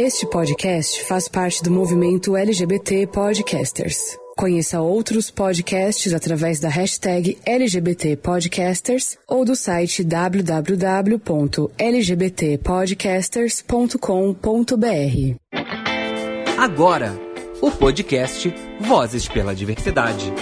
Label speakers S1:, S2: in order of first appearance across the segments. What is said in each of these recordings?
S1: Este podcast faz parte do movimento LGBT Podcasters. Conheça outros podcasts através da hashtag LGBT Podcasters ou do site www.lgbtpodcasters.com.br.
S2: Agora, o podcast Vozes pela Diversidade.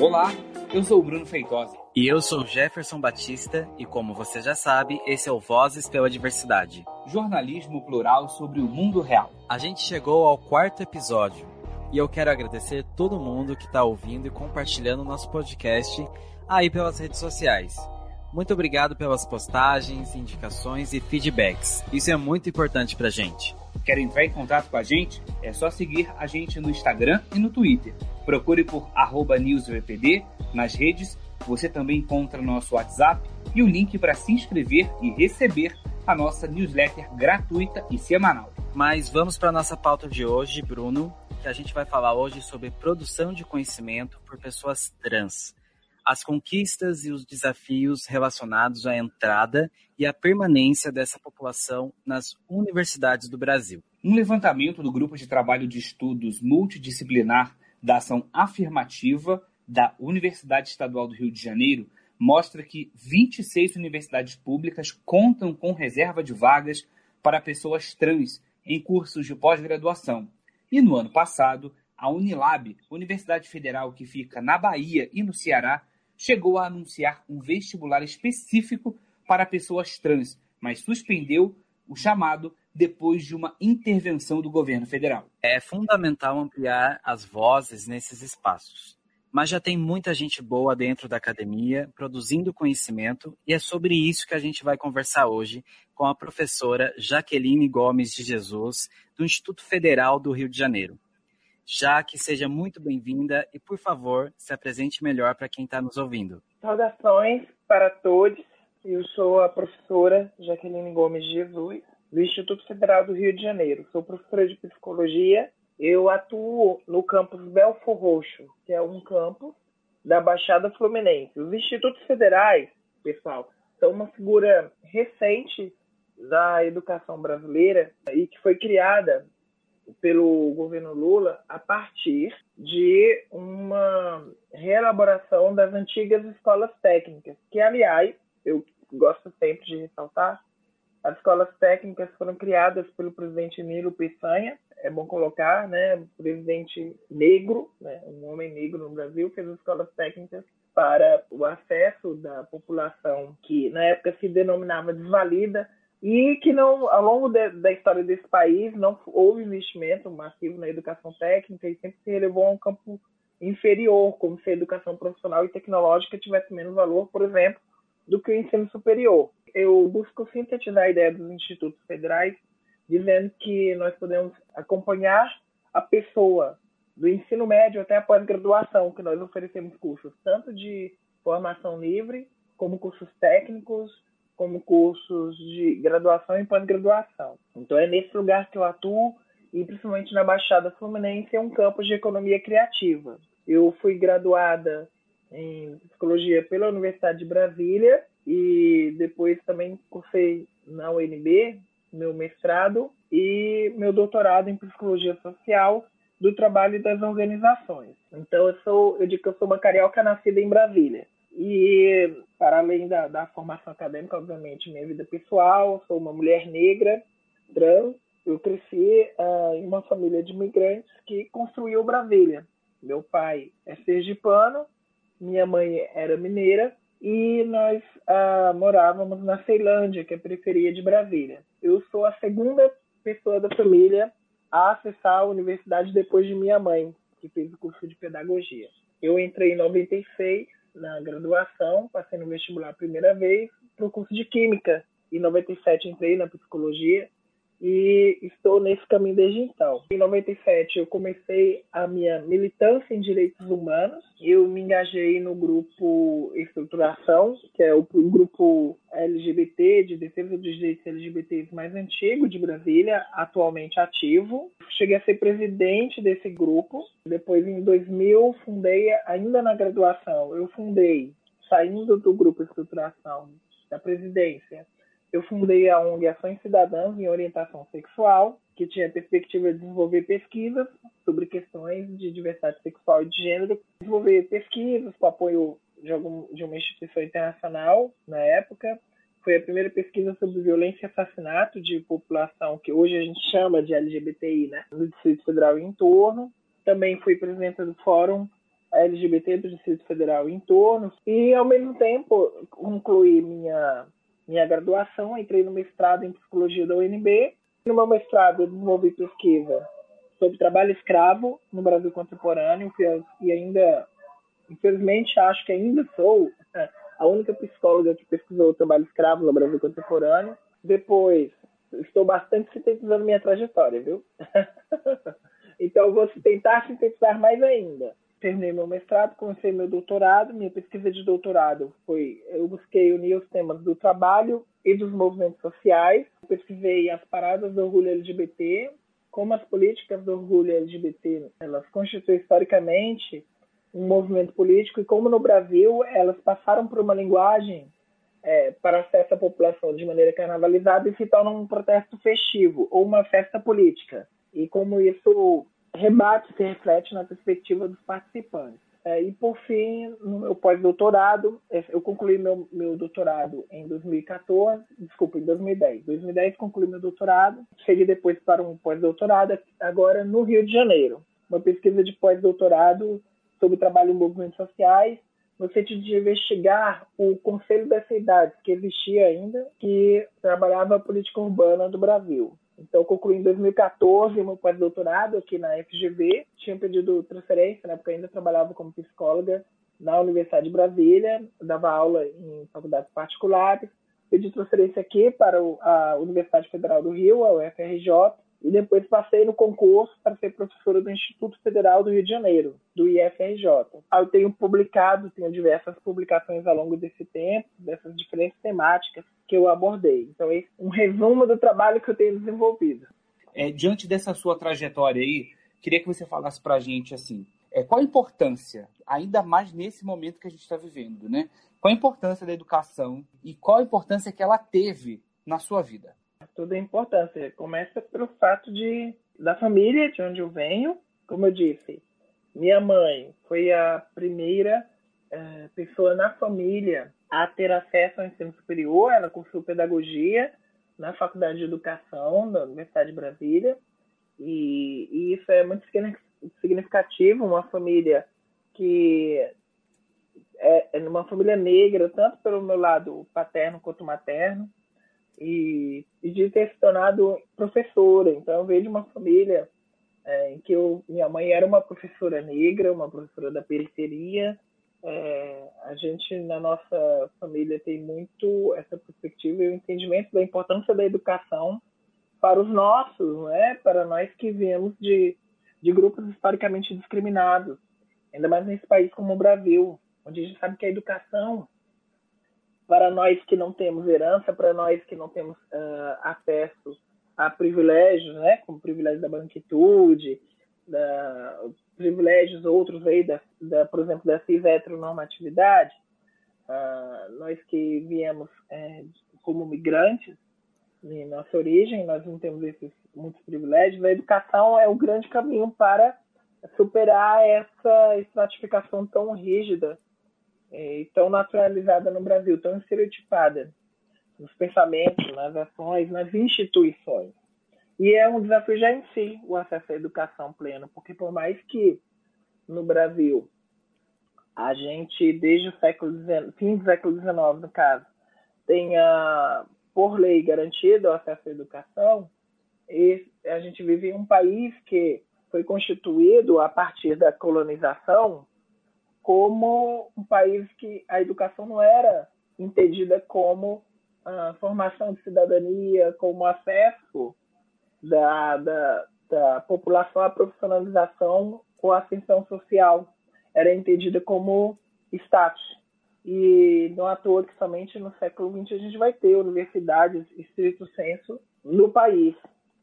S3: Olá, eu sou o Bruno Feitosa.
S4: E eu sou Jefferson Batista, e como você já sabe, esse é o Vozes pela Diversidade.
S3: Jornalismo plural sobre o mundo real.
S4: A gente chegou ao quarto episódio, e eu quero agradecer todo mundo que está ouvindo e compartilhando o nosso podcast aí pelas redes sociais. Muito obrigado pelas postagens, indicações e feedbacks. Isso é muito importante pra gente.
S3: Quer entrar em contato com a gente? É só seguir a gente no Instagram e no Twitter. Procure por newsvpd nas redes. Você também encontra nosso WhatsApp e o link para se inscrever e receber a nossa newsletter gratuita e semanal.
S4: Mas vamos para a nossa pauta de hoje, Bruno, que a gente vai falar hoje sobre produção de conhecimento por pessoas trans as conquistas e os desafios relacionados à entrada e à permanência dessa população nas universidades do Brasil.
S3: Um levantamento do Grupo de Trabalho de Estudos Multidisciplinar da Ação Afirmativa da Universidade Estadual do Rio de Janeiro mostra que 26 universidades públicas contam com reserva de vagas para pessoas trans em cursos de pós-graduação. E no ano passado, a Unilab, Universidade Federal que fica na Bahia e no Ceará, chegou a anunciar um vestibular específico para pessoas trans, mas suspendeu o chamado depois de uma intervenção do governo federal.
S4: É fundamental ampliar as vozes nesses espaços. Mas já tem muita gente boa dentro da academia, produzindo conhecimento, e é sobre isso que a gente vai conversar hoje com a professora Jaqueline Gomes de Jesus, do Instituto Federal do Rio de Janeiro. Jaque, seja muito bem-vinda e, por favor, se apresente melhor para quem está nos ouvindo.
S5: Saudações para todos. Eu sou a professora Jaqueline Gomes Jesus, do Instituto Federal do Rio de Janeiro. Sou professora de psicologia. Eu atuo no campus Belfor Roxo, que é um campus da Baixada Fluminense. Os institutos federais, pessoal, são uma figura recente da educação brasileira e que foi criada pelo governo Lula a partir de uma reelaboração das antigas escolas técnicas, que, aliás, eu gosto sempre de ressaltar, as escolas técnicas foram criadas pelo presidente Nilo Peçanha, é bom colocar, né, presidente negro, né, um homem negro no Brasil, fez as escolas técnicas para o acesso da população que na época se denominava desvalida e que não, ao longo de, da história desse país não houve investimento massivo na educação técnica e sempre se relevou a um campo inferior, como se a educação profissional e tecnológica tivesse menos valor, por exemplo, do que o ensino superior. Eu busco sintetizar a ideia dos institutos federais, dizendo que nós podemos acompanhar a pessoa do ensino médio até a pós-graduação, que nós oferecemos cursos tanto de formação livre, como cursos técnicos, como cursos de graduação e pós-graduação. Então é nesse lugar que eu atuo e principalmente na Baixada Fluminense é um campus de economia criativa. Eu fui graduada em psicologia pela Universidade de Brasília e depois também cursei na UNB meu mestrado e meu doutorado em psicologia social do trabalho das organizações. Então eu sou, eu digo que eu sou uma carioca nascida em Brasília. E, para além da, da formação acadêmica, obviamente, minha vida pessoal, sou uma mulher negra, trans. Eu cresci uh, em uma família de imigrantes que construiu Brasília. Meu pai é sergipano, minha mãe era mineira e nós uh, morávamos na Ceilândia, que é a periferia de Brasília. Eu sou a segunda pessoa da família a acessar a universidade depois de minha mãe, que fez o curso de pedagogia. Eu entrei em 96 na graduação, passei no vestibular a primeira vez para o curso de Química. Em 97 entrei na Psicologia e estou nesse caminho desde então. Em 97 eu comecei a minha militância em direitos humanos. Eu me engajei no grupo Estruturação, que é o grupo LGBT de defesa dos direitos LGBTs mais antigo de Brasília, atualmente ativo. Cheguei a ser presidente desse grupo. Depois em 2000 fundei ainda na graduação, eu fundei saindo do grupo Estruturação da presidência eu fundei a ONG Ações Cidadãs em Orientação Sexual, que tinha a perspectiva de desenvolver pesquisas sobre questões de diversidade sexual e de gênero, desenvolver pesquisas com apoio de, algum, de uma instituição internacional na época. Foi a primeira pesquisa sobre violência e assassinato de população que hoje a gente chama de LGBTI, né, no Distrito Federal e em torno. Também fui presidente do Fórum LGBT do Distrito Federal e em torno. E, ao mesmo tempo, concluí minha, minha graduação, entrei no mestrado em Psicologia da UNB. No meu mestrado, eu desenvolvi pesquisa sobre trabalho escravo no Brasil contemporâneo e ainda infelizmente, acho que ainda sou a única psicóloga que pesquisou o trabalho escravo no Brasil contemporâneo. Depois, estou bastante sintetizando minha trajetória, viu? então, vou tentar sintetizar mais ainda. Terminei meu mestrado, comecei meu doutorado. Minha pesquisa de doutorado foi: eu busquei unir os temas do trabalho e dos movimentos sociais. Pesquisei as paradas do orgulho LGBT, como as políticas do orgulho LGBT elas constituem historicamente um movimento político e como no Brasil elas passaram por uma linguagem é, para acesso à população de maneira carnavalizada e se tornam um protesto festivo ou uma festa política. E como isso rebate, se reflete na perspectiva dos participantes. É, e por fim, no meu pós-doutorado, é, eu concluí meu, meu doutorado em 2014, desculpa, em 2010. 2010 concluí meu doutorado, cheguei depois para um pós-doutorado agora no Rio de Janeiro. Uma pesquisa de pós-doutorado sobre trabalho em movimentos sociais, no sentido de investigar o Conselho das Cidades, que existia ainda, que trabalhava a política urbana do Brasil. Então, concluí em 2014 meu pós-doutorado aqui na FGV. Tinha pedido transferência, né, porque ainda trabalhava como psicóloga na Universidade de Brasília, dava aula em faculdades particulares. Pedi transferência aqui para a Universidade Federal do Rio, a UFRJ, e depois passei no concurso para ser professora do Instituto Federal do Rio de Janeiro, do IFRJ. Eu tenho publicado, tenho diversas publicações ao longo desse tempo, dessas diferentes temáticas que eu abordei. Então, esse é um resumo do trabalho que eu tenho desenvolvido.
S3: É, diante dessa sua trajetória aí, queria que você falasse para a gente assim, é, qual a importância, ainda mais nesse momento que a gente está vivendo, né? Qual a importância da educação e qual a importância que ela teve na sua vida?
S5: Toda a importância. Começa pelo fato de da família de onde eu venho, como eu disse, minha mãe foi a primeira é, pessoa na família a ter acesso ao ensino superior. Ela cursou pedagogia na Faculdade de Educação da Universidade de Brasília. E, e isso é muito significativo, uma família que é, é uma família negra, tanto pelo meu lado paterno quanto materno, e, e de ter se tornado professora. Então, eu vejo uma família é, em que eu, minha mãe era uma professora negra, uma professora da periferia, é, a gente, na nossa família, tem muito essa perspectiva e o entendimento da importância da educação para os nossos, né? para nós que viemos de, de grupos historicamente discriminados, ainda mais nesse país como o Brasil, onde a gente sabe que a educação, para nós que não temos herança, para nós que não temos uh, acesso a privilégios, né? como o privilégio da branquitude, da, privilégios outros aí, da, da, por exemplo, da cis heteronormatividade, uh, nós que viemos é, como migrantes, nossa origem, nós não temos esses muitos privilégios, a educação é o grande caminho para superar essa estratificação tão rígida e tão naturalizada no Brasil, tão estereotipada nos pensamentos, nas ações, nas instituições. E é um desafio já em si o acesso à educação plena, porque por mais que no Brasil a gente, desde o século XIX, fim do século XIX, no caso, tenha, por lei, garantido o acesso à educação, e a gente vive em um país que foi constituído a partir da colonização como um país que a educação não era entendida como a formação de cidadania, como acesso da, da, da população à profissionalização ou ascensão social. Era entendida como status. E não à toa que somente no século XX a gente vai ter universidades, estrito senso, no país.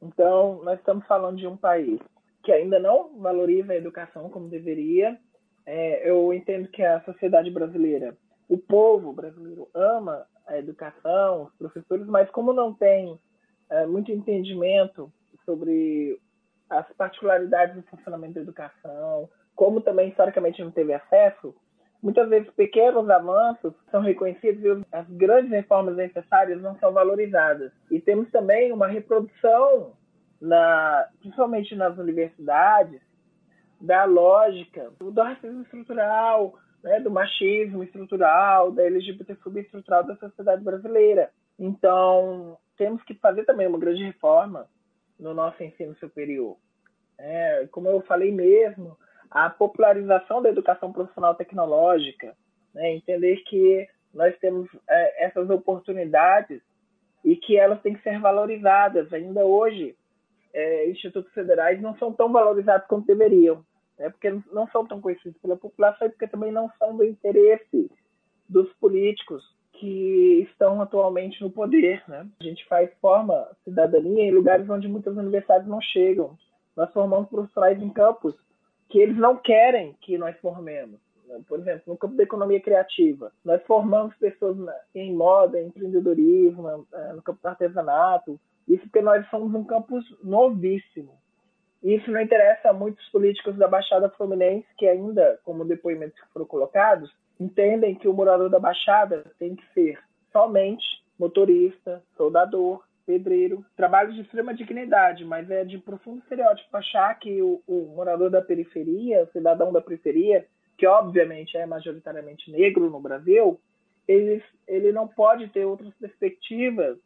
S5: Então, nós estamos falando de um país que ainda não valoriza a educação como deveria. É, eu entendo que a sociedade brasileira, o povo brasileiro ama a educação, os professores, mas como não tem é, muito entendimento sobre as particularidades do funcionamento da educação, como também historicamente não teve acesso, muitas vezes pequenos avanços são reconhecidos e as grandes reformas necessárias não são valorizadas. E temos também uma reprodução, na, principalmente nas universidades, da lógica do racismo estrutural, né, do machismo estrutural, da LGBTfobia estrutural da sociedade brasileira. Então, temos que fazer também uma grande reforma no nosso ensino superior. É, como eu falei mesmo, a popularização da educação profissional tecnológica, né, entender que nós temos é, essas oportunidades e que elas têm que ser valorizadas. Ainda hoje, é, institutos federais não são tão valorizados quanto deveriam né, porque não são tão conhecidos pela população e porque também não são do interesse dos políticos que estão atualmente no poder. Né? A gente faz forma cidadania em lugares onde muitas universidades não chegam. Nós formamos profissionais em campos que eles não querem que nós formemos. Por exemplo, no campo da economia criativa, nós formamos pessoas em moda, em empreendedorismo, eh, no campo do artesanato, isso porque nós somos um campus novíssimo. Isso não interessa a muitos políticos da Baixada Fluminense que ainda, como depoimentos que foram colocados, entendem que o morador da Baixada tem que ser somente motorista, soldador, pedreiro, trabalho de extrema dignidade, mas é de profundo estereótipo achar que o, o morador da periferia, o cidadão da periferia, que obviamente é majoritariamente negro no Brasil, ele, ele não pode ter outras perspectivas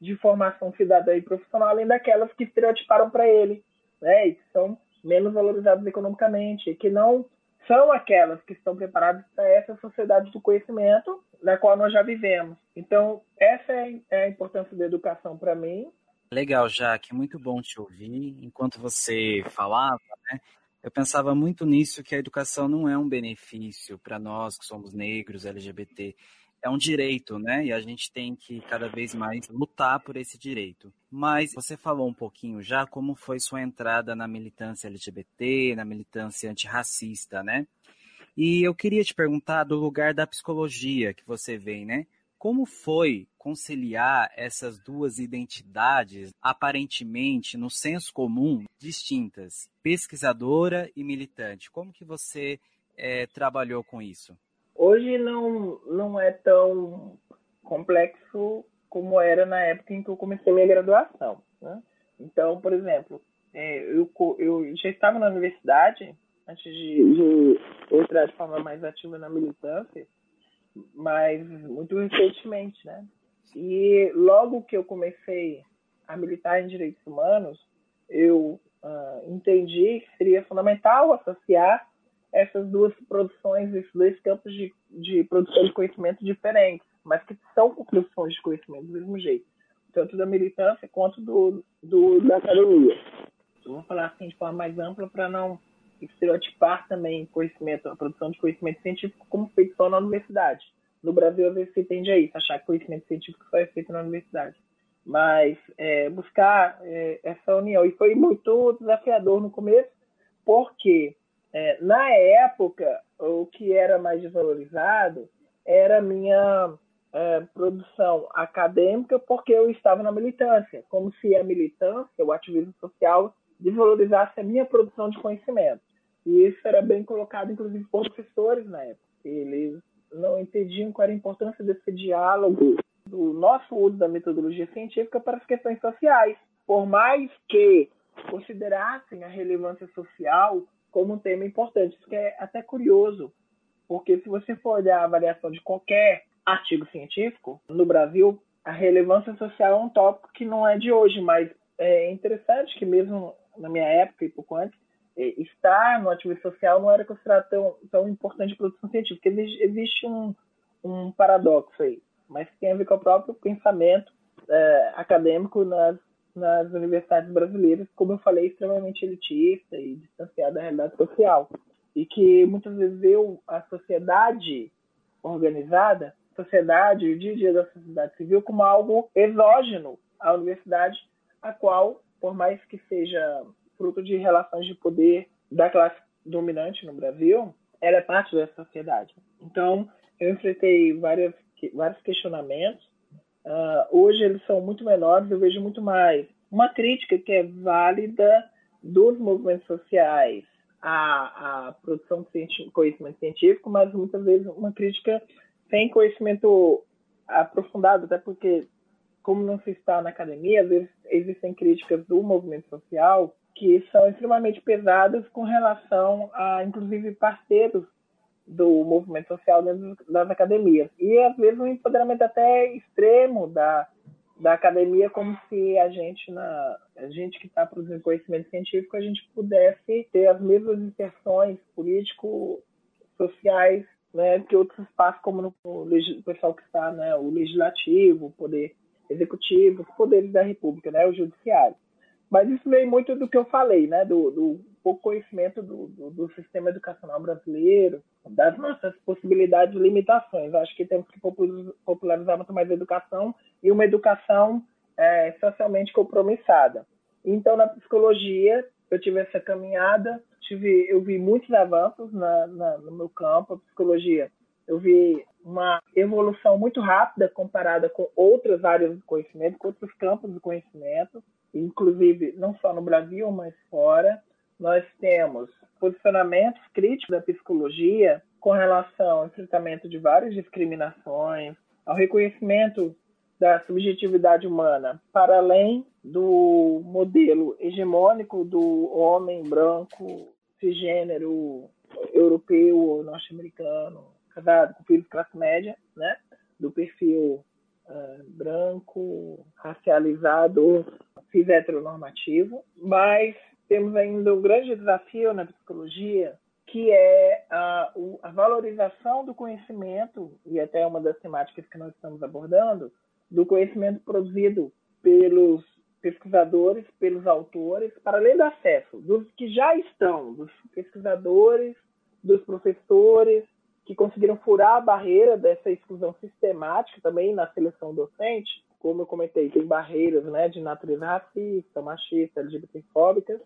S5: de formação cidadã e profissional além daquelas que estereotiparam para ele né, e que são menos valorizadas economicamente, e que não são aquelas que estão preparadas para essa sociedade do conhecimento na qual nós já vivemos. Então, essa é, é a importância da educação para mim.
S4: Legal, Jaque, muito bom te ouvir. Enquanto você falava, né, eu pensava muito nisso, que a educação não é um benefício para nós que somos negros, LGBT, é um direito, né? E a gente tem que cada vez mais lutar por esse direito. Mas você falou um pouquinho já como foi sua entrada na militância LGBT, na militância antirracista, né? E eu queria te perguntar do lugar da psicologia que você vem, né? Como foi conciliar essas duas identidades, aparentemente, no senso comum, distintas, pesquisadora e militante? Como que você é, trabalhou com isso?
S5: Hoje não, não é tão complexo como era na época em que eu comecei minha graduação. Né? Então, por exemplo, é, eu, eu já estava na universidade antes de, de entrar de forma mais ativa na militância, mas muito recentemente, né? E logo que eu comecei a militar em direitos humanos, eu uh, entendi que seria fundamental associar essas duas produções, esses dois campos de, de produção de conhecimento diferentes, mas que são produções de conhecimento do mesmo jeito, tanto da militância quanto do, do da academia. Eu vou falar assim de forma mais ampla para não estereotipar também conhecimento, a produção de conhecimento científico como feito só na universidade. No Brasil, às vezes, se tende a isso, achar que conhecimento científico só é feito na universidade. Mas é, buscar é, essa união. E foi muito desafiador no começo, porque é, na época, o que era mais desvalorizado era a minha é, produção acadêmica, porque eu estava na militância, como se a militância, o ativismo social, desvalorizasse a minha produção de conhecimento. E isso era bem colocado, inclusive, por professores na época. Eles não entendiam qual era a importância desse diálogo, do nosso uso da metodologia científica para as questões sociais. Por mais que considerassem a relevância social como um tema importante. Isso é até curioso, porque se você for olhar a avaliação de qualquer artigo científico, no Brasil, a relevância social é um tópico que não é de hoje, mas é interessante que mesmo na minha época e pouco antes, estar no ativismo social não era considerado tão, tão importante produção científica. Existe um, um paradoxo aí, mas tem a ver com o próprio pensamento é, acadêmico nas nas universidades brasileiras, como eu falei, extremamente elitista e distanciada da realidade social. E que muitas vezes vê a sociedade organizada, sociedade, o dia a dia da sociedade civil, como algo exógeno à universidade, a qual, por mais que seja fruto de relações de poder da classe dominante no Brasil, ela é parte da sociedade. Então, eu enfrentei várias vários questionamentos. Uh, hoje eles são muito menores, eu vejo muito mais. Uma crítica que é válida dos movimentos sociais à, à produção de conhecimento científico, mas muitas vezes uma crítica sem conhecimento aprofundado, até porque, como não se está na academia, às vezes existem críticas do movimento social que são extremamente pesadas com relação a, inclusive, parceiros do movimento social dentro das academias. E, às vezes, um empoderamento até extremo da, da academia, como se a gente, na, a gente que está produzindo conhecimento científico, a gente pudesse ter as mesmas inserções político-sociais né, que outros espaços, como no, o pessoal que está, né, o legislativo, o poder executivo, os poderes da república, né, o judiciário. Mas isso veio muito do que eu falei, né, do, do pouco conhecimento do, do, do, sistema educacional brasileiro, das nossas possibilidades e limitações. Acho que temos que popularizar muito mais a educação e uma educação é, socialmente compromissada. Então, na psicologia, eu tive essa caminhada, tive, eu vi muitos avanços na, na, no meu campo, a psicologia. Eu vi uma evolução muito rápida comparada com outras áreas do conhecimento, com outros campos do conhecimento, inclusive não só no Brasil, mas fora. Nós temos posicionamentos críticos da psicologia com relação ao enfrentamento de várias discriminações, ao reconhecimento da subjetividade humana para além do modelo hegemônico do homem branco, cisgênero, europeu ou norte-americano, casado com filhos de classe média, né? do perfil uh, branco, racializado, cis heteronormativo, mas temos ainda um grande desafio na psicologia que é a, a valorização do conhecimento, e até uma das temáticas que nós estamos abordando, do conhecimento produzido pelos pesquisadores, pelos autores, para além do acesso dos que já estão, dos pesquisadores, dos professores, que conseguiram furar a barreira dessa exclusão sistemática também na seleção docente, como eu comentei, tem barreiras né, de natureza racista, machista, LGBTfóbicas,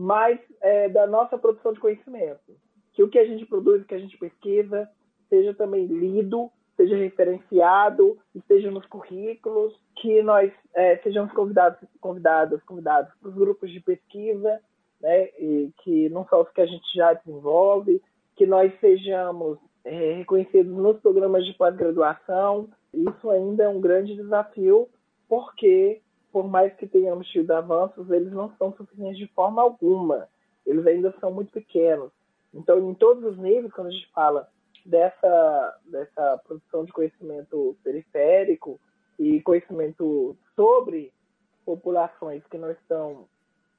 S5: mas é, da nossa produção de conhecimento. Que o que a gente produz, o que a gente pesquisa, seja também lido seja referenciado, esteja nos currículos, que nós é, sejamos convidados, convidados, convidados para os grupos de pesquisa, né, e que não só os que a gente já desenvolve, que nós sejamos é, reconhecidos nos programas de pós-graduação. Isso ainda é um grande desafio, porque, por mais que tenhamos tido avanços, eles não são suficientes de forma alguma. Eles ainda são muito pequenos. Então, em todos os níveis, quando a gente fala dessa, dessa produção de conhecimento periférico e conhecimento sobre populações que não estão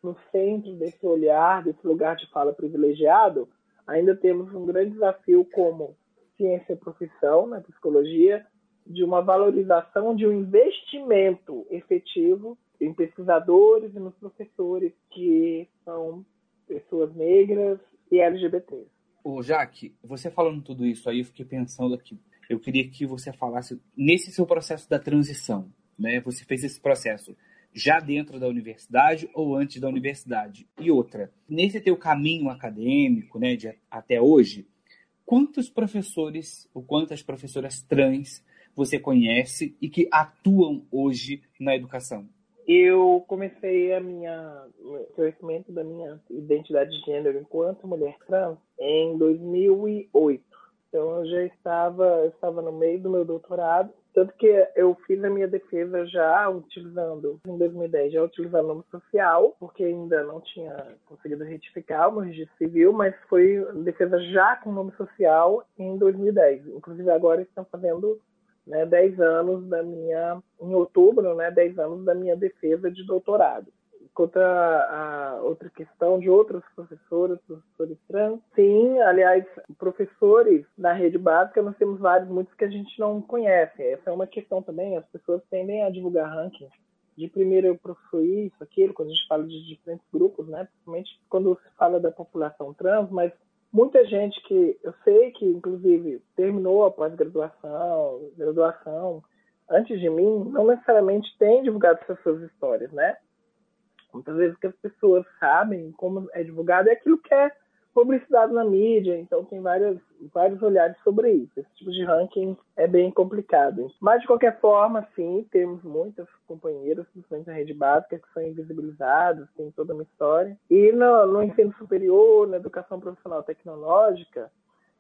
S5: no centro desse olhar, desse lugar de fala privilegiado, ainda temos um grande desafio como ciência e profissão na psicologia, de uma valorização de um investimento efetivo em pesquisadores e nos professores que são pessoas negras e LGBTs.
S3: Ô, Jaque, você falando tudo isso aí, eu fiquei pensando aqui. Eu queria que você falasse nesse seu processo da transição, né? Você fez esse processo já dentro da universidade ou antes da universidade? E outra, nesse teu caminho acadêmico, né, de até hoje, quantos professores ou quantas professoras trans você conhece e que atuam hoje na educação?
S5: eu comecei a minha conhecimento da minha identidade de gênero enquanto mulher trans em 2008. Então eu já estava, eu estava no meio do meu doutorado, tanto que eu fiz a minha defesa já utilizando, em 2010, já utilizando o nome social, porque ainda não tinha conseguido retificar o meu registro civil, mas foi defesa já com nome social em 2010. Inclusive agora estão fazendo né, 10 anos da minha, em outubro, né, 10 anos da minha defesa de doutorado. Quanto a, a outra questão de outros professores, professores trans, sim, aliás, professores na rede básica, nós temos vários, muitos que a gente não conhece. Essa é uma questão também, as pessoas tendem a divulgar rankings de primeiro eu professor isso, aquilo, quando a gente fala de diferentes grupos, né? Principalmente quando se fala da população trans, mas muita gente que eu sei que, inclusive, terminou a pós-graduação, graduação, antes de mim, não necessariamente tem divulgado essas suas histórias, né? Muitas vezes que as pessoas sabem como é divulgado é aquilo que é publicidade na mídia, então tem várias, vários olhares sobre isso. Esse tipo de ranking é bem complicado. Mas, de qualquer forma, sim, temos muitas companheiras, principalmente na rede básica, que são invisibilizadas, tem toda uma história. E no, no ensino superior, na educação profissional tecnológica,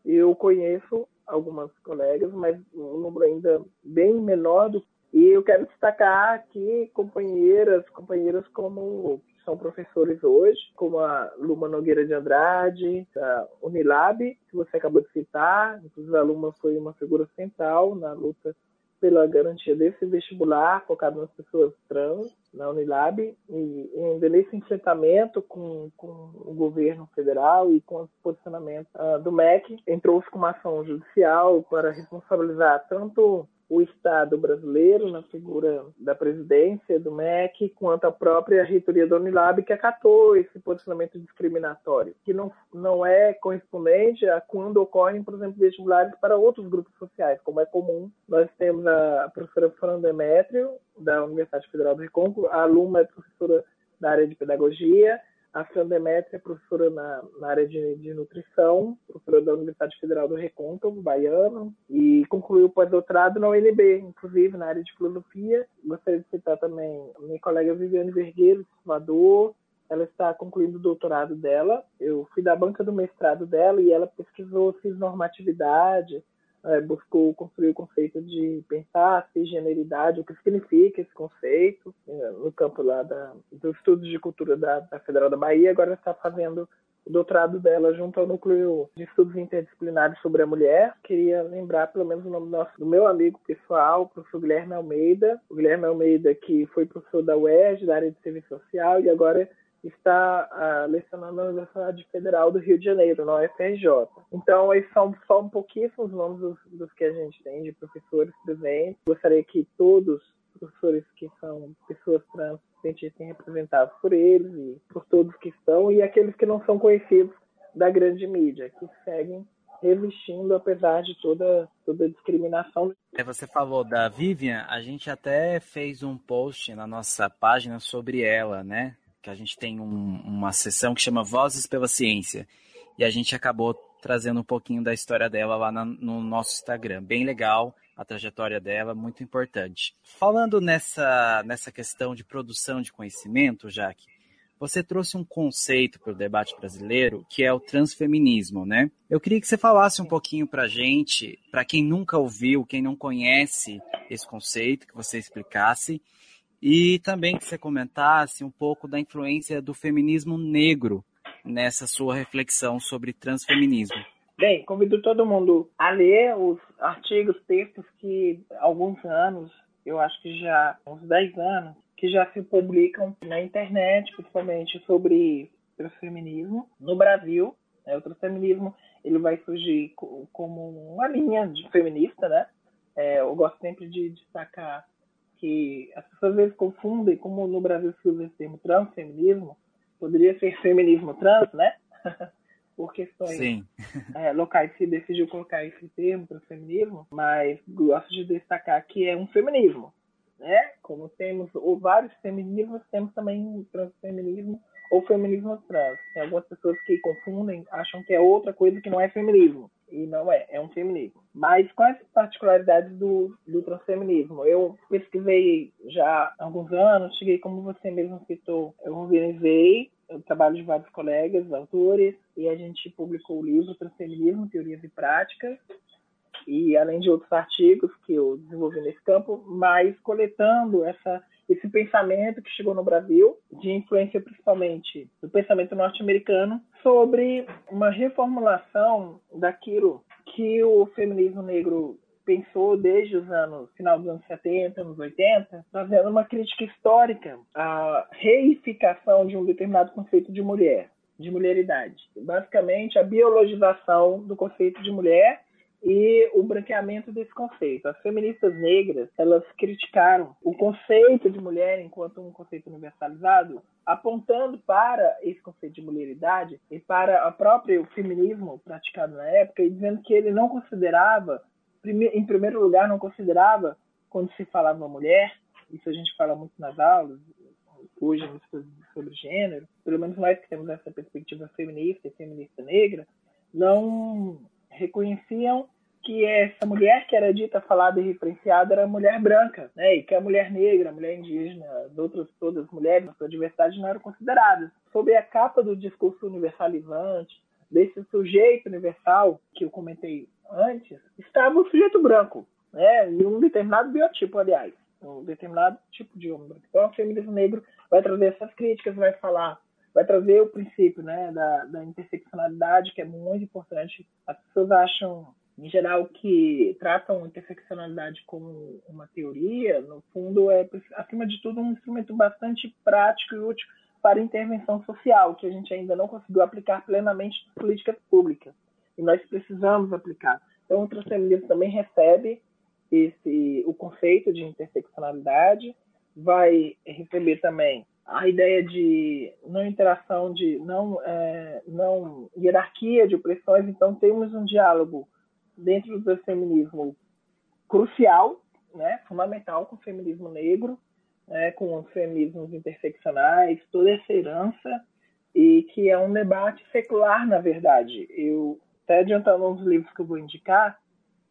S5: eu conheço algumas colegas, mas um número ainda bem menor do e eu quero destacar aqui companheiras, companheiras como são professores hoje, como a Luma Nogueira de Andrade, da Unilab, que você acabou de citar. Inclusive, a Luma foi uma figura central na luta pela garantia desse vestibular focado nas pessoas trans na Unilab e ainda nesse enfrentamento com, com o governo federal e com o posicionamento uh, do MEC, entrou-se com uma ação judicial para responsabilizar tanto o Estado brasileiro, na figura da presidência do MEC, quanto a própria reitoria da Unilab, que acatou esse posicionamento discriminatório, que não, não é correspondente a quando ocorrem, por exemplo, vestibulares para outros grupos sociais, como é comum. Nós temos a professora Fran Demétrio, da Universidade Federal do Recôncavo, a aluna é professora da área de pedagogia, a Fran Demetria é professora na, na área de, de, nutrição, professora da Universidade Federal do Recôncavo, baiano, e concluiu o pós-doutorado na UNB, inclusive na área de filosofia. Gostaria de citar também minha colega Viviane Vergueiro, de Salvador, ela está concluindo o doutorado dela. Eu fui da banca do mestrado dela e ela pesquisou cisnormatividade, é, buscou construir o conceito de pensar cisgeneridade, o que significa esse conceito, é, no campo lá da, dos estudos de cultura da, da Federal da Bahia, agora está fazendo o doutorado dela junto ao núcleo de estudos interdisciplinares sobre a mulher. Queria lembrar pelo menos o nome do, nosso, do meu amigo pessoal, o professor Guilherme Almeida. O Guilherme Almeida, que foi professor da UERJ, da área de serviço social, e agora está uh, lecionando na Universidade Federal do Rio de Janeiro, na UFRJ. Então, esses são só um pouquíssimos nomes dos, dos que a gente tem de professores presentes. Gostaria que todos os professores que são pessoas trans se sentissem representados por eles e por todos que estão, e aqueles que não são conhecidos da grande mídia, que seguem resistindo apesar de toda, toda a discriminação.
S4: É, você falou da Vivian, a gente até fez um post na nossa página sobre ela, né? Que a gente tem um, uma sessão que chama Vozes pela Ciência. E a gente acabou trazendo um pouquinho da história dela lá na, no nosso Instagram. Bem legal a trajetória dela, muito importante. Falando nessa, nessa questão de produção de conhecimento, Jaque, você trouxe um conceito para o debate brasileiro que é o transfeminismo, né? Eu queria que você falasse um pouquinho para a gente, para quem nunca ouviu, quem não conhece esse conceito, que você explicasse e também que você comentasse um pouco da influência do feminismo negro nessa sua reflexão sobre transfeminismo.
S5: Bem, convido todo mundo a ler os artigos, textos que há alguns anos, eu acho que já uns 10 anos, que já se publicam na internet, principalmente sobre transfeminismo no Brasil. Né? O transfeminismo ele vai surgir como uma linha de feminista, né? É, eu gosto sempre de destacar que as pessoas às vezes confundem, como no Brasil se usa esse termo transfeminismo, poderia ser feminismo trans, né? Por questões é, locais se decidiu colocar esse termo transfeminismo, mas gosto de destacar que é um feminismo, né? Como temos ou vários feminismos, temos também o transfeminismo ou feminismo trans. Tem algumas pessoas que confundem, acham que é outra coisa que não é feminismo e não é, é um feminismo. Mas quais as particularidades do, do transfeminismo? Eu pesquisei já há alguns anos, cheguei, como você mesmo citou, eu organizei o trabalho de vários colegas, autores, e a gente publicou o livro Transfeminismo, Teorias e Práticas, e além de outros artigos que eu desenvolvi nesse campo, mas coletando essa esse pensamento que chegou no Brasil, de influência principalmente do pensamento norte-americano, sobre uma reformulação daquilo que o feminismo negro pensou desde os anos final dos anos 70, anos 80, fazendo uma crítica histórica à reificação de um determinado conceito de mulher, de mulheridade. Basicamente, a biologização do conceito de mulher e o branqueamento desse conceito. As feministas negras, elas criticaram o conceito de mulher enquanto um conceito universalizado, apontando para esse conceito de mulheridade e para o próprio feminismo praticado na época e dizendo que ele não considerava, em primeiro lugar, não considerava quando se falava mulher, isso a gente fala muito nas aulas, hoje sobre gênero, pelo menos nós que temos essa perspectiva feminista e feminista negra, não reconheciam que essa mulher que era dita, falada e referenciada era mulher branca, né? E que a mulher negra, a mulher indígena, as outras todas as mulheres, a sua diversidade não eram consideradas. Sob a capa do discurso universalizante, desse sujeito universal que eu comentei antes, estava o sujeito branco, né? E um determinado biotipo, aliás, um determinado tipo de homem. Então, o feminismo negro vai trazer essas críticas, vai falar vai trazer o princípio né, da, da interseccionalidade, que é muito importante. As pessoas acham em geral, que tratam interseccionalidade como uma teoria, no fundo é, acima de tudo, um instrumento bastante prático e útil para intervenção social, que a gente ainda não conseguiu aplicar plenamente em políticas públicas. E nós precisamos aplicar. Então, o transfeminismo também recebe esse, o conceito de interseccionalidade, vai receber também a ideia de não interação, de não, é, não hierarquia de opressões. Então, temos um diálogo dentro do feminismo crucial, né, fundamental com o feminismo negro, né, com os feminismos interseccionais, toda essa herança, e que é um debate secular, na verdade. Eu, até adiantando um dos livros que eu vou indicar,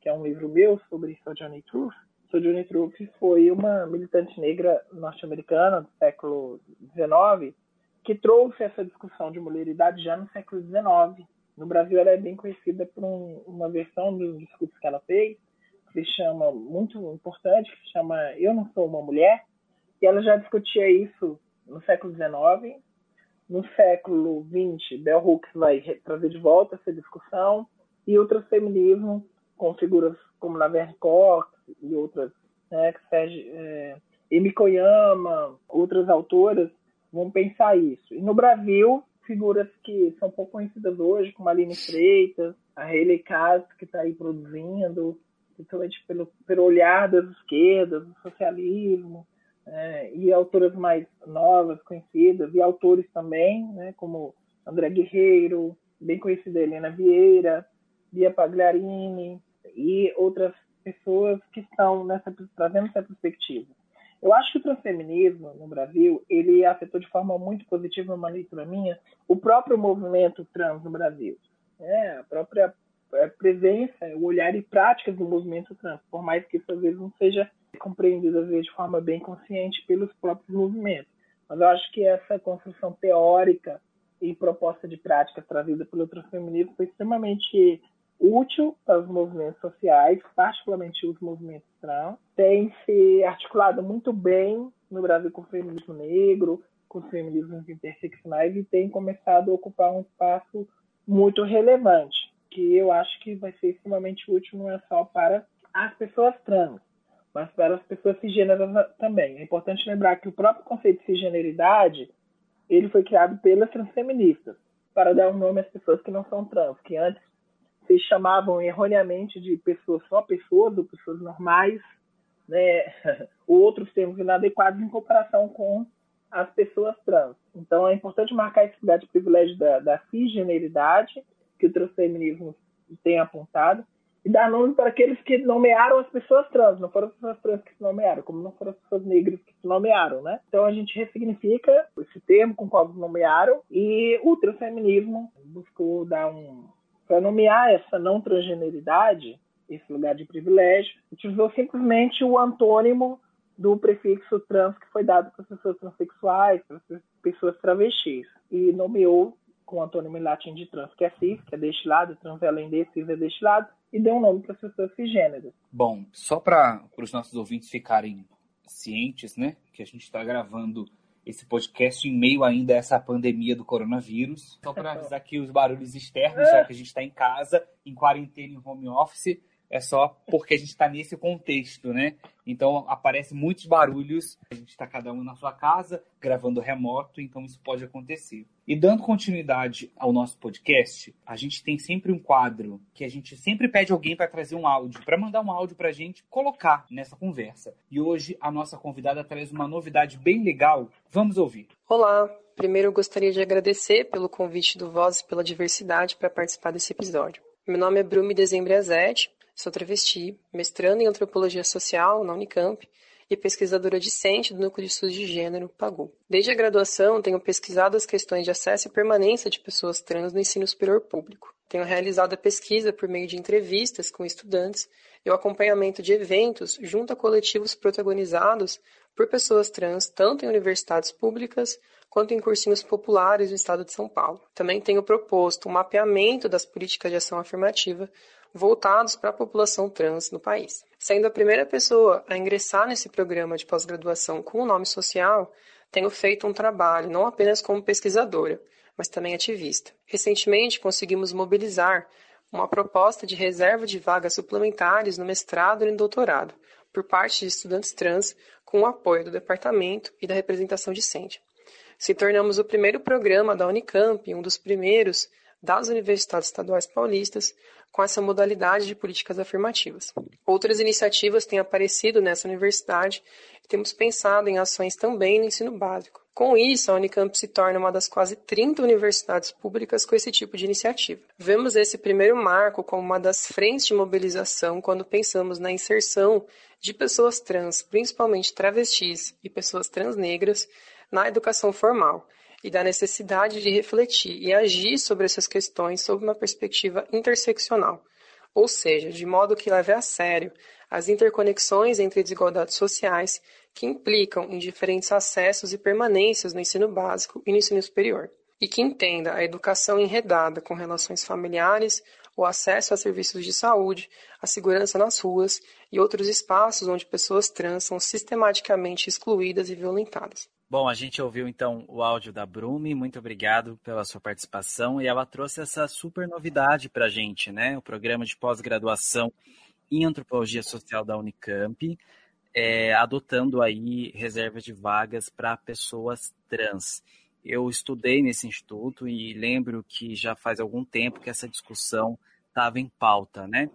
S5: que é um livro meu sobre Sojourner Truth, Sojourner Truth foi uma militante negra norte-americana do século XIX que trouxe essa discussão de mulheridade já no século XIX, no Brasil, ela é bem conhecida por um, uma versão do discurso que ela fez, que se chama, muito importante, que se chama Eu Não Sou Uma Mulher, e ela já discutia isso no século XIX. No século XX, Bell Hooks vai trazer de volta essa discussão, e o transfeminismo, com figuras como Laverne Cox e outras, né, que Serge, é, Emi Koyama, outras autoras, vão pensar isso. E no Brasil, figuras que são pouco conhecidas hoje, como a Aline Freitas, a Hayley Castro, que está aí produzindo, principalmente pelo, pelo olhar das esquerdas, do socialismo, é, e autoras mais novas, conhecidas, e autores também, né, como André Guerreiro, bem conhecida Helena Vieira, Bia Pagliarini, e outras pessoas que estão nessa, trazendo essa perspectiva. Eu acho que o transfeminismo no Brasil ele afetou de forma muito positiva, uma leitura minha, o próprio movimento trans no Brasil. É, a própria é, presença, o olhar e práticas do movimento trans, por mais que isso às vezes não seja compreendido às vezes de forma bem consciente pelos próprios movimentos. Mas eu acho que essa construção teórica e proposta de prática trazida pelo transfeminismo foi extremamente útil para os movimentos sociais, particularmente os movimentos trans, tem se articulado muito bem no Brasil com o feminismo negro, com os feminismos interseccionais e tem começado a ocupar um espaço muito relevante, que eu acho que vai ser extremamente útil não é só para as pessoas trans, mas para as pessoas cisgêneras também. É importante lembrar que o próprio conceito de cisgeneridade ele foi criado pelas transfeministas para dar um nome às pessoas que não são trans, que antes se chamavam erroneamente de pessoas só pessoas ou pessoas normais, né? outros termos inadequados em comparação com as pessoas trans. Então é importante marcar esse lugar de privilégio da, da cisgeneridade que o transfeminismo tem apontado e dar nome para aqueles que nomearam as pessoas trans, não foram as pessoas trans que se nomearam, como não foram as pessoas negras que se nomearam, né? Então a gente ressignifica esse termo com qual nomearam e o transfeminismo buscou dar um, para nomear essa não transgeneridade, esse lugar de privilégio, utilizou simplesmente o antônimo do prefixo trans que foi dado para as pessoas transexuais, para as pessoas travestis, e nomeou com o antônimo em latim de trans, que é cis, que é deste lado, trans é além desse, cis é deste lado, e deu um nome para as pessoas cisgêneras.
S3: Bom, só para os nossos ouvintes ficarem cientes, né, que a gente está gravando esse podcast em meio ainda a essa pandemia do coronavírus. Só para avisar aqui os barulhos externos, já que a gente está em casa, em quarentena, em home office, é só porque a gente está nesse contexto, né? Então aparecem muitos barulhos. A gente está cada um na sua casa, gravando remoto, então isso pode acontecer. E dando continuidade ao nosso podcast, a gente tem sempre um quadro que a gente sempre pede alguém para trazer um áudio, para mandar um áudio para a gente colocar nessa conversa. E hoje a nossa convidada traz uma novidade bem legal. Vamos ouvir.
S6: Olá, primeiro eu gostaria de agradecer pelo convite do Vozes pela Diversidade para participar desse episódio. Meu nome é Brumi Dezembreazete, Sou travesti, mestrando em antropologia social na Unicamp e pesquisadora discente do Núcleo de Estudos de Gênero, PAGU. Desde a graduação, tenho pesquisado as questões de acesso e permanência de pessoas trans no ensino superior público. Tenho realizado a pesquisa por meio de entrevistas com estudantes e o acompanhamento de eventos junto a coletivos protagonizados por pessoas trans, tanto em universidades públicas quanto em cursinhos populares do estado de São Paulo. Também tenho proposto um mapeamento das políticas de ação afirmativa voltados para a população trans no país. Sendo a primeira pessoa a ingressar nesse programa de pós-graduação com o nome social, tenho feito um trabalho não apenas como pesquisadora, mas também ativista. Recentemente conseguimos mobilizar uma proposta de reserva de vagas suplementares no mestrado e no doutorado, por parte de estudantes trans, com o apoio do departamento e da representação discente. Se tornamos o primeiro programa da Unicamp, um dos primeiros das universidades estaduais paulistas, com essa modalidade de políticas afirmativas. Outras iniciativas têm aparecido nessa universidade e temos pensado em ações também no ensino básico. Com isso, a Unicamp se torna uma das quase 30 universidades públicas com esse tipo de iniciativa. Vemos esse primeiro marco como uma das frentes de mobilização quando pensamos na inserção de pessoas trans, principalmente travestis e pessoas transnegras, na educação formal e da necessidade de refletir e agir sobre essas questões sob uma perspectiva interseccional, ou seja, de modo que leve a sério as interconexões entre desigualdades sociais que implicam em diferentes acessos e permanências no ensino básico e no ensino superior, e que entenda a educação enredada com relações familiares, o acesso a serviços de saúde, a segurança nas ruas e outros espaços onde pessoas trans são sistematicamente excluídas e violentadas.
S4: Bom, a gente ouviu então o áudio da Brumi, muito obrigado pela sua participação e ela trouxe essa super novidade para a gente, né? O programa de pós-graduação em Antropologia Social da Unicamp, é, adotando aí reservas de vagas para pessoas trans. Eu estudei nesse instituto e lembro que já faz algum tempo que essa discussão estava em pauta, né?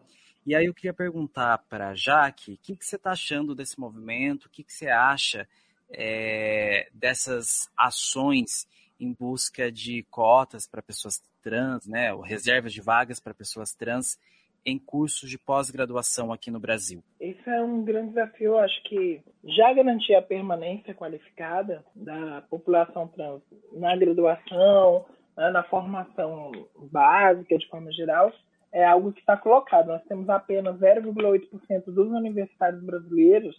S4: E aí eu queria perguntar para a Jaque, o que, que você está achando desse movimento, o que, que você acha é, dessas ações em busca de cotas para pessoas trans, né, ou reservas de vagas para pessoas trans em cursos de pós-graduação aqui no Brasil?
S5: Esse é um grande desafio. Acho que já garantir a permanência qualificada da população trans na graduação, né, na formação básica, de forma geral, é algo que está colocado. Nós temos apenas 0,8% dos universitários brasileiros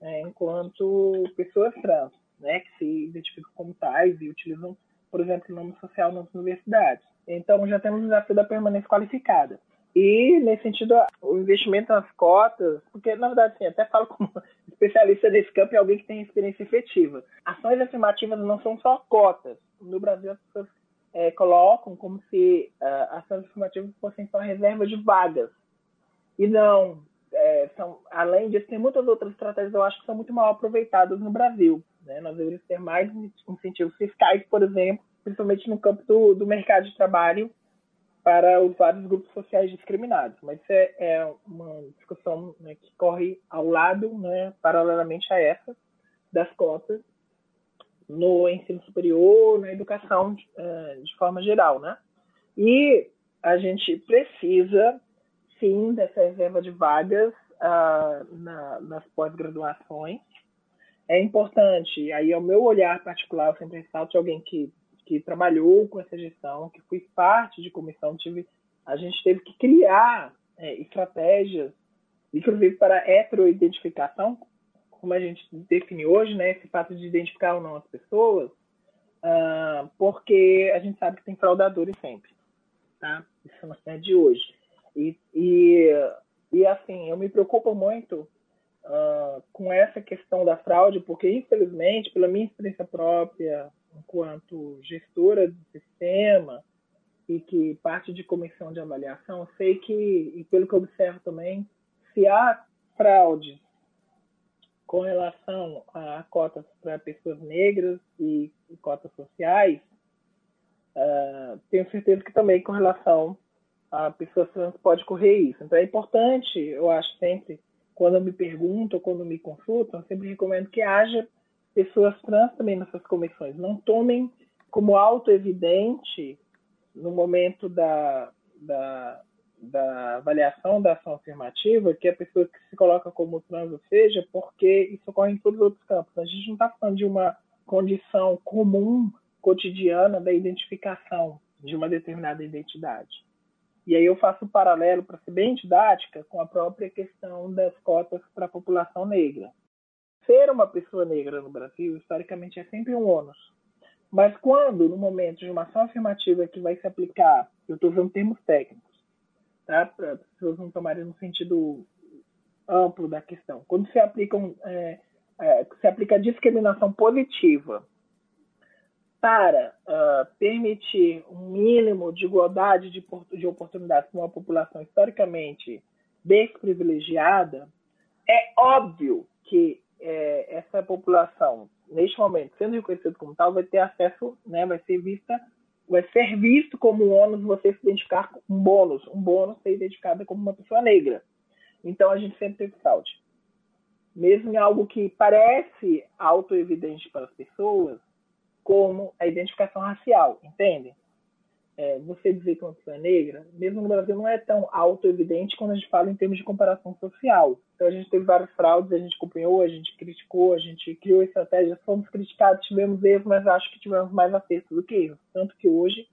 S5: é, enquanto pessoas trans, né, que se identificam como tais e utilizam, por exemplo, o nome social nas universidades. Então, já temos o desafio da permanência qualificada. E, nesse sentido, o investimento nas cotas, porque, na verdade, assim, até falo como especialista nesse campo e alguém que tem experiência efetiva. Ações afirmativas não são só cotas. No Brasil, as pessoas é, colocam como se uh, ações afirmativas fossem só reserva de vagas. E não, é, são, além disso, tem muitas outras estratégias eu acho que são muito mal aproveitadas no Brasil. Né? Nós deveríamos ter mais incentivos fiscais, por exemplo, principalmente no campo do, do mercado de trabalho para os vários grupos sociais discriminados. Mas isso é, é uma discussão né, que corre ao lado, né, paralelamente a essa, das cotas no ensino superior, na educação de, é, de forma geral. Né? E a gente precisa sim dessa reserva de vagas uh, na, nas pós-graduações. É importante, aí ao meu olhar particular, eu sempre ressalto de alguém que, que trabalhou com essa gestão, que fui parte de comissão, tive, a gente teve que criar é, estratégias, inclusive para heteroidentificação, como a gente define hoje, né, esse fato de identificar ou não as pessoas, uh, porque a gente sabe que tem fraudadores sempre, tá? Isso não é de hoje. E, e, e assim, eu me preocupo muito uh, com essa questão da fraude, porque, infelizmente, pela minha experiência própria, enquanto gestora do sistema e que parte de comissão de avaliação, sei que, e pelo que observo também, se há fraude com relação a cotas para pessoas negras e, e cotas sociais, uh, tenho certeza que também com relação a pessoa trans pode correr isso. Então é importante, eu acho sempre, quando me perguntam, quando me consultam, sempre recomendo que haja pessoas trans também nessas comissões. Não tomem como auto-evidente no momento da, da, da avaliação da ação afirmativa que a pessoa que se coloca como trans, ou seja, porque isso ocorre em todos os outros campos. A gente não está falando de uma condição comum, cotidiana, da identificação de uma determinada identidade. E aí eu faço um paralelo, para ser bem didática, com a própria questão das cotas para a população negra. Ser uma pessoa negra no Brasil, historicamente, é sempre um ônus. Mas quando, no momento de uma ação afirmativa que vai se aplicar, eu estou usando termos técnicos, tá? para as pessoas não tomarem no sentido amplo da questão. Quando se aplica, é, é, se aplica discriminação positiva para uh, permitir um mínimo de igualdade de, de oportunidades com uma população historicamente desprivilegiada, é óbvio que é, essa população, neste momento, sendo reconhecida como tal, vai ter acesso, né, vai ser vista, vai ser visto como um ônus você se identificar com um bônus, um bônus ser identificada como uma pessoa negra. Então a gente sempre teve fraude. Mesmo em algo que parece auto-evidente para as pessoas, como a identificação racial, entende? É, você dizer que uma pessoa é negra, mesmo no Brasil, não é tão auto-evidente quando a gente fala em termos de comparação social. Então a gente teve vários fraudes, a gente acompanhou, a gente criticou, a gente criou estratégias, fomos criticados, tivemos erros, mas acho que tivemos mais acertos do que erros. Tanto que hoje,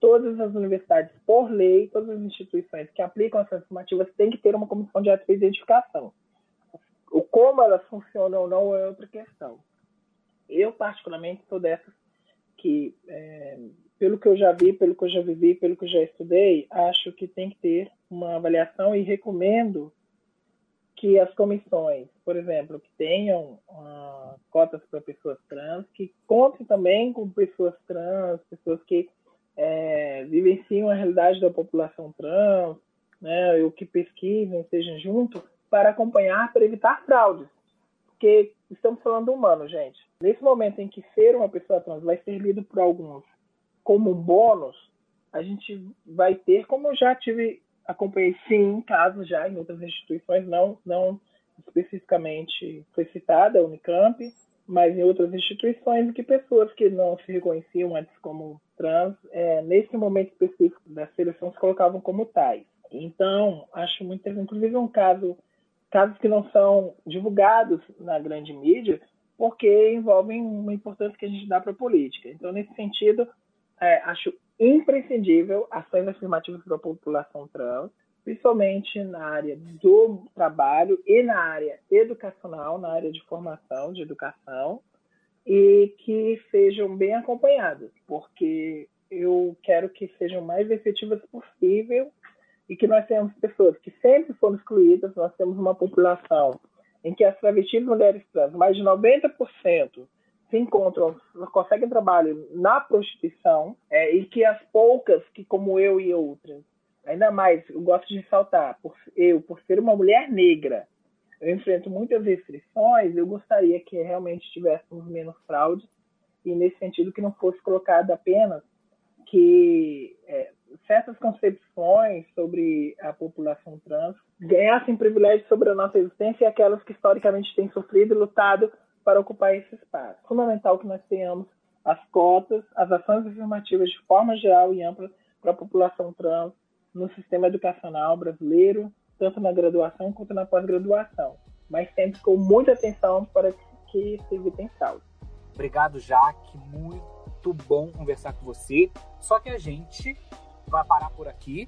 S5: todas as universidades, por lei, todas as instituições que aplicam essas afirmativas têm que ter uma comissão de identificação. O como elas funcionam ou não é outra questão. Eu, particularmente, sou dessas que, é, pelo que eu já vi, pelo que eu já vivi, pelo que eu já estudei, acho que tem que ter uma avaliação e recomendo que as comissões, por exemplo, que tenham uh, cotas para pessoas trans, que contem também com pessoas trans, pessoas que é, vivenciam a realidade da população trans, né, que pesquisem, estejam juntos, para acompanhar, para evitar fraudes. Porque estamos falando do humano, gente. Nesse momento em que ser uma pessoa trans vai ser lido por alguns como um bônus, a gente vai ter, como eu já tive, acompanhei sim casos já em outras instituições, não, não especificamente foi citada a Unicamp, mas em outras instituições que pessoas que não se reconheciam antes como trans, é, nesse momento específico da seleção se colocavam como tais. Então, acho muito inclusive um caso casos que não são divulgados na grande mídia, porque envolvem uma importância que a gente dá para a política. Então, nesse sentido, é, acho imprescindível ações afirmativas para a população trans, principalmente na área do trabalho e na área educacional, na área de formação, de educação, e que sejam bem acompanhadas, porque eu quero que sejam mais efetivas possível e que nós tenhamos pessoas que sempre foram excluídas, nós temos uma população em que as travestis mulheres trans, mais de 90% se encontram, conseguem trabalho na prostituição, é, e que as poucas que, como eu e outras, ainda mais, eu gosto de ressaltar, por, eu, por ser uma mulher negra, eu enfrento muitas restrições, eu gostaria que realmente tivéssemos menos fraude, e nesse sentido que não fosse colocado apenas que é, certas concepções sobre a população trans ganhassem privilégios sobre a nossa existência e aquelas que historicamente têm sofrido e lutado para ocupar esse espaço. Fundamental que nós tenhamos as cotas, as ações afirmativas de forma geral e ampla para a população trans no sistema educacional brasileiro, tanto na graduação quanto na pós-graduação, mas sempre com muita atenção para que se evitem fraudes.
S3: Obrigado, Jaque. Muito bom conversar com você. Só que a gente vai parar por aqui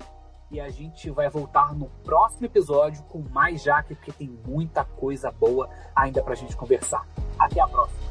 S3: e a gente vai voltar no próximo episódio com mais Jaque, porque tem muita coisa boa ainda pra gente conversar. Até a próxima!